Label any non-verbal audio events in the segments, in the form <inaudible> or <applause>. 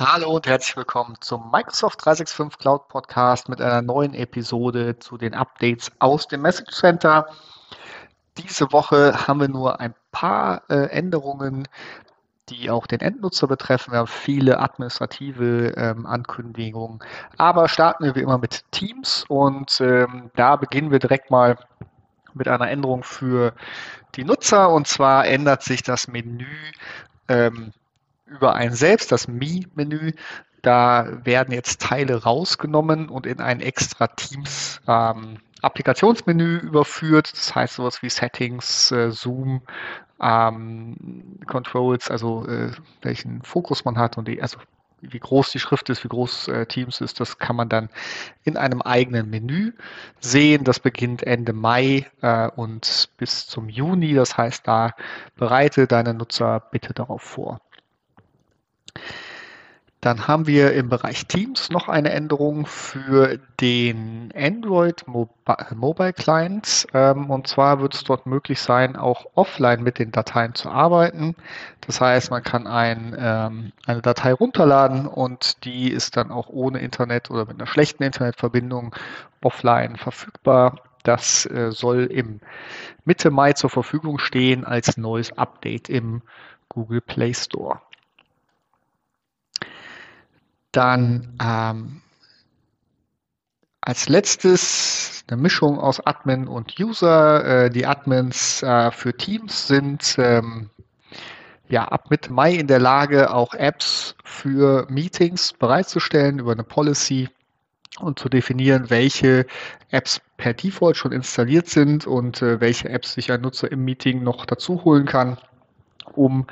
Hallo und herzlich willkommen zum Microsoft 365 Cloud Podcast mit einer neuen Episode zu den Updates aus dem Message Center. Diese Woche haben wir nur ein paar äh, Änderungen, die auch den Endnutzer betreffen. Wir haben viele administrative ähm, Ankündigungen. Aber starten wir wie immer mit Teams und ähm, da beginnen wir direkt mal mit einer Änderung für die Nutzer. Und zwar ändert sich das Menü ähm, über ein selbst, das Me-Menü. Da werden jetzt Teile rausgenommen und in ein extra Teams ähm, Applikationsmenü überführt. Das heißt sowas wie Settings, äh, Zoom, ähm, Controls, also äh, welchen Fokus man hat und die, also wie groß die Schrift ist, wie groß äh, Teams ist, das kann man dann in einem eigenen Menü sehen. Das beginnt Ende Mai äh, und bis zum Juni. Das heißt, da bereite deine Nutzer bitte darauf vor. Dann haben wir im Bereich Teams noch eine Änderung für den Android Mobile Client. Ähm, und zwar wird es dort möglich sein, auch offline mit den Dateien zu arbeiten. Das heißt, man kann ein, ähm, eine Datei runterladen und die ist dann auch ohne Internet oder mit einer schlechten Internetverbindung offline verfügbar. Das äh, soll im Mitte Mai zur Verfügung stehen als neues Update im Google Play Store. Dann ähm, als letztes eine Mischung aus Admin und User. Äh, die Admins äh, für Teams sind ähm, ja ab Mitte Mai in der Lage, auch Apps für Meetings bereitzustellen über eine Policy und zu definieren, welche Apps per Default schon installiert sind und äh, welche Apps sich ein Nutzer im Meeting noch dazu holen kann, um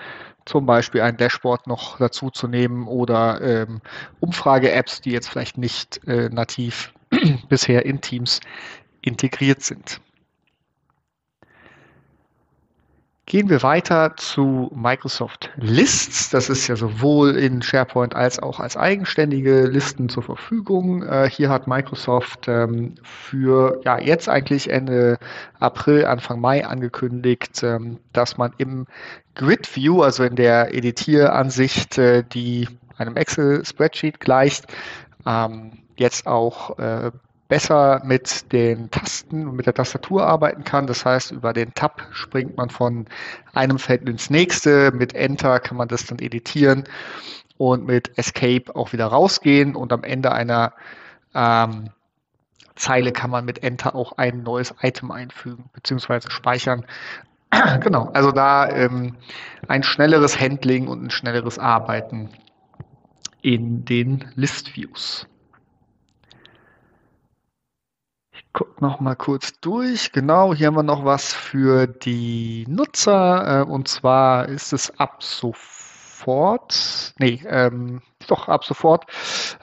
zum Beispiel ein Dashboard noch dazu zu nehmen oder ähm, Umfrage-Apps, die jetzt vielleicht nicht äh, nativ <clears throat> bisher in Teams integriert sind. Gehen wir weiter zu Microsoft Lists. Das ist ja sowohl in SharePoint als auch als eigenständige Listen zur Verfügung. Äh, hier hat Microsoft ähm, für ja jetzt eigentlich Ende April, Anfang Mai angekündigt, ähm, dass man im Grid View, also in der Editieransicht, äh, die einem Excel-Spreadsheet gleicht, ähm, jetzt auch äh, besser mit den Tasten und mit der Tastatur arbeiten kann. Das heißt, über den Tab springt man von einem Feld ins nächste. Mit Enter kann man das dann editieren und mit Escape auch wieder rausgehen und am Ende einer ähm, Zeile kann man mit Enter auch ein neues Item einfügen bzw. speichern. <clears throat> genau, also da ähm, ein schnelleres Handling und ein schnelleres Arbeiten in den List guck noch kurz durch. Genau, hier haben wir noch was für die Nutzer. Äh, und zwar ist es ab sofort, nee, ähm, doch ab sofort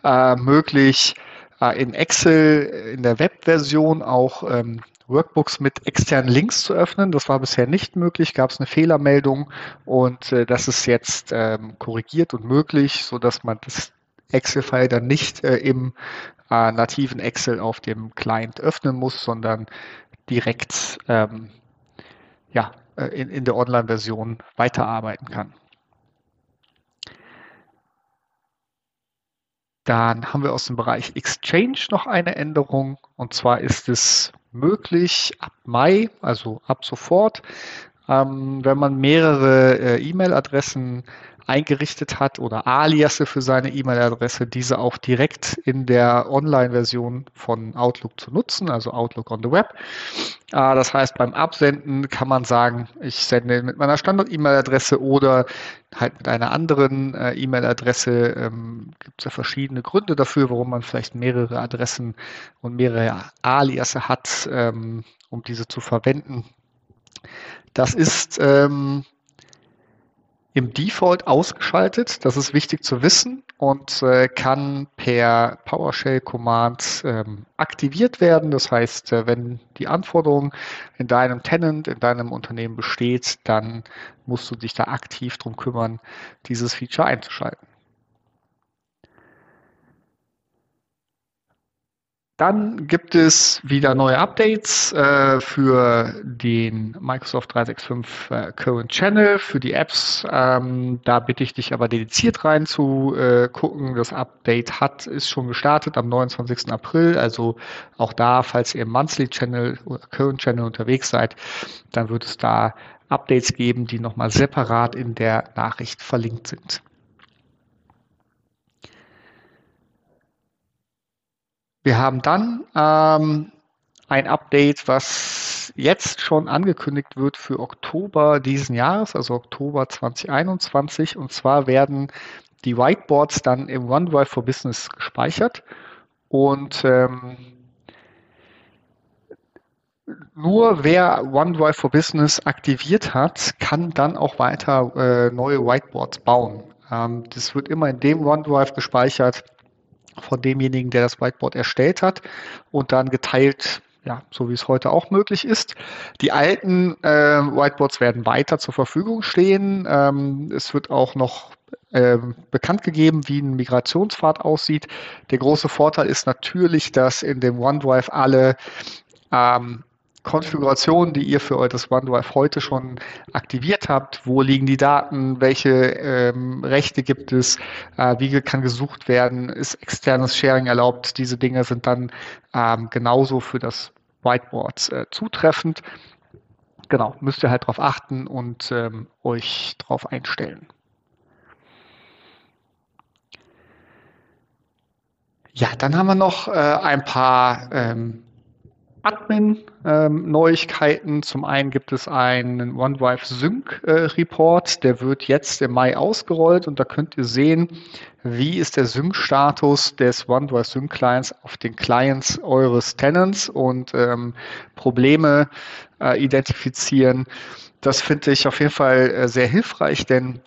äh, möglich, äh, in Excel in der Webversion auch ähm, Workbooks mit externen Links zu öffnen. Das war bisher nicht möglich, gab es eine Fehlermeldung und äh, das ist jetzt ähm, korrigiert und möglich, so dass man das Excel-File dann nicht äh, im äh, nativen Excel auf dem Client öffnen muss, sondern direkt ähm, ja, äh, in, in der Online-Version weiterarbeiten kann. Dann haben wir aus dem Bereich Exchange noch eine Änderung. Und zwar ist es möglich ab Mai, also ab sofort, ähm, wenn man mehrere äh, E-Mail-Adressen eingerichtet hat oder Aliasse für seine E-Mail-Adresse, diese auch direkt in der Online-Version von Outlook zu nutzen, also Outlook on the Web. Äh, das heißt, beim Absenden kann man sagen, ich sende mit meiner Standard-E-Mail-Adresse oder halt mit einer anderen äh, E-Mail-Adresse. Ähm, Gibt es ja verschiedene Gründe dafür, warum man vielleicht mehrere Adressen und mehrere Aliasse hat, ähm, um diese zu verwenden. Das ist ähm, im Default ausgeschaltet. Das ist wichtig zu wissen und äh, kann per PowerShell-Command ähm, aktiviert werden. Das heißt, äh, wenn die Anforderung in deinem Tenant, in deinem Unternehmen besteht, dann musst du dich da aktiv drum kümmern, dieses Feature einzuschalten. Dann gibt es wieder neue Updates äh, für den Microsoft 365 äh, Current Channel, für die Apps. Ähm, da bitte ich dich aber dediziert rein zu äh, gucken. Das Update hat, ist schon gestartet am 29. April. Also auch da, falls ihr im Monthly Channel oder Current Channel unterwegs seid, dann wird es da Updates geben, die nochmal separat in der Nachricht verlinkt sind. Wir haben dann ähm, ein Update, was jetzt schon angekündigt wird für Oktober diesen Jahres, also Oktober 2021. Und zwar werden die Whiteboards dann im OneDrive for Business gespeichert. Und ähm, nur wer OneDrive for Business aktiviert hat, kann dann auch weiter äh, neue Whiteboards bauen. Ähm, das wird immer in dem OneDrive gespeichert, von demjenigen, der das Whiteboard erstellt hat und dann geteilt, ja, so wie es heute auch möglich ist. Die alten äh, Whiteboards werden weiter zur Verfügung stehen. Ähm, es wird auch noch äh, bekannt gegeben, wie ein Migrationspfad aussieht. Der große Vorteil ist natürlich, dass in dem OneDrive alle ähm, Konfigurationen, die ihr für euer OneDrive heute schon aktiviert habt. Wo liegen die Daten? Welche ähm, Rechte gibt es? Äh, wie kann gesucht werden? Ist externes Sharing erlaubt? Diese Dinge sind dann ähm, genauso für das Whiteboard äh, zutreffend. Genau, müsst ihr halt darauf achten und ähm, euch darauf einstellen. Ja, dann haben wir noch äh, ein paar ähm, Admin-Neuigkeiten. Ähm, Zum einen gibt es einen OneDrive Sync äh, Report, der wird jetzt im Mai ausgerollt und da könnt ihr sehen, wie ist der Sync-Status des OneDrive Sync Clients auf den Clients eures Tenants und ähm, Probleme äh, identifizieren. Das finde ich auf jeden Fall äh, sehr hilfreich, denn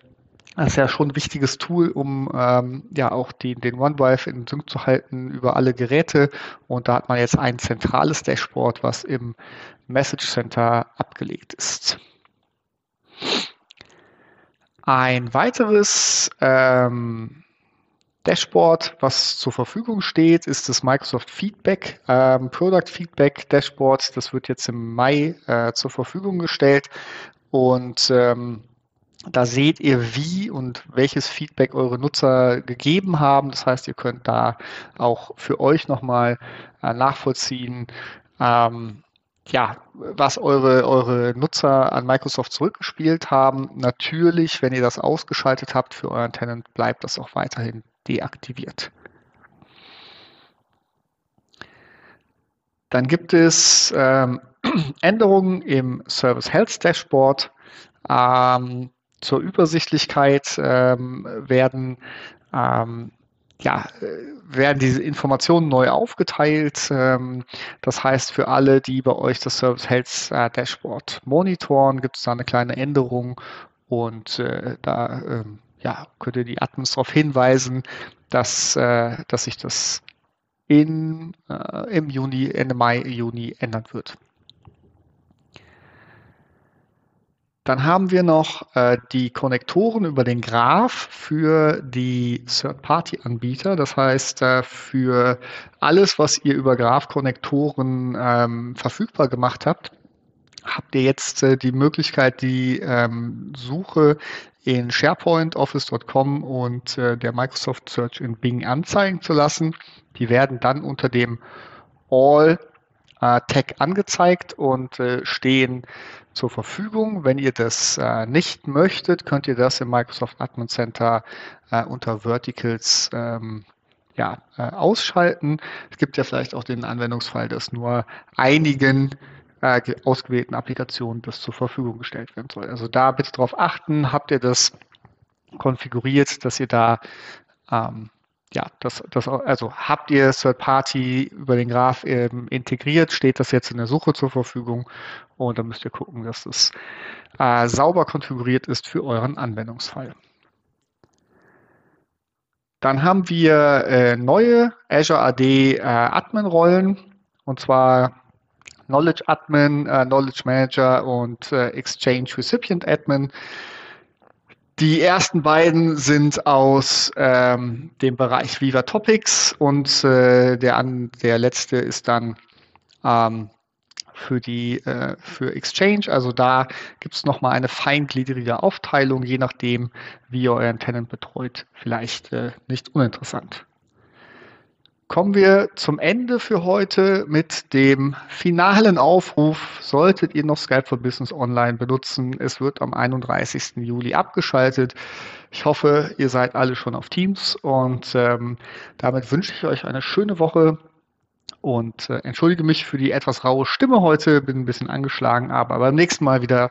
das ist ja schon ein wichtiges Tool, um ähm, ja auch die, den OneDrive in Sync zu halten über alle Geräte. Und da hat man jetzt ein zentrales Dashboard, was im Message Center abgelegt ist. Ein weiteres ähm, Dashboard, was zur Verfügung steht, ist das Microsoft Feedback, ähm, Product Feedback Dashboard. Das wird jetzt im Mai äh, zur Verfügung gestellt. Und ähm, da seht ihr, wie und welches Feedback eure Nutzer gegeben haben. Das heißt, ihr könnt da auch für euch nochmal äh, nachvollziehen, ähm, ja, was eure, eure Nutzer an Microsoft zurückgespielt haben. Natürlich, wenn ihr das ausgeschaltet habt für euren Tenant, bleibt das auch weiterhin deaktiviert. Dann gibt es ähm, <clears throat> Änderungen im Service Health Dashboard. Ähm, zur Übersichtlichkeit ähm, werden ähm, ja, werden diese Informationen neu aufgeteilt. Ähm, das heißt, für alle, die bei euch das Service Health äh, Dashboard monitoren, gibt es da eine kleine Änderung und äh, da ähm, ja, könnt ihr die Admins darauf hinweisen, dass, äh, dass sich das in, im Juni, Ende Mai, Juni ändern wird. Dann haben wir noch äh, die Konnektoren über den Graph für die Third-Party-Anbieter. Das heißt, äh, für alles, was ihr über Graph-Konnektoren ähm, verfügbar gemacht habt, habt ihr jetzt äh, die Möglichkeit, die ähm, Suche in SharePoint, Office.com und äh, der Microsoft Search in Bing anzeigen zu lassen. Die werden dann unter dem All äh, Tag angezeigt und äh, stehen zur Verfügung. Wenn ihr das äh, nicht möchtet, könnt ihr das im Microsoft Admin Center äh, unter Verticals ähm, ja, äh, ausschalten. Es gibt ja vielleicht auch den Anwendungsfall, dass nur einigen äh, ausgewählten Applikationen das zur Verfügung gestellt werden soll. Also da bitte darauf achten, habt ihr das konfiguriert, dass ihr da ähm, ja, das, das, also habt ihr Third Party über den Graph ähm, integriert, steht das jetzt in der Suche zur Verfügung und dann müsst ihr gucken, dass es äh, sauber konfiguriert ist für euren Anwendungsfall. Dann haben wir äh, neue Azure AD äh, Admin-Rollen und zwar Knowledge Admin, äh, Knowledge Manager und äh, Exchange Recipient Admin. Die ersten beiden sind aus ähm, dem Bereich Viva Topics und äh, der, an, der letzte ist dann ähm, für die äh, für Exchange. Also da gibt es nochmal eine feingliedrige Aufteilung, je nachdem, wie ihr euren Tenant betreut. Vielleicht äh, nicht uninteressant. Kommen wir zum Ende für heute mit dem finalen Aufruf. Solltet ihr noch Skype for Business Online benutzen, es wird am 31. Juli abgeschaltet. Ich hoffe, ihr seid alle schon auf Teams und ähm, damit wünsche ich euch eine schöne Woche und äh, entschuldige mich für die etwas raue Stimme heute, bin ein bisschen angeschlagen, aber beim nächsten Mal wieder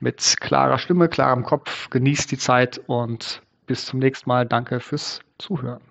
mit klarer Stimme, klarem Kopf. Genießt die Zeit und bis zum nächsten Mal. Danke fürs Zuhören.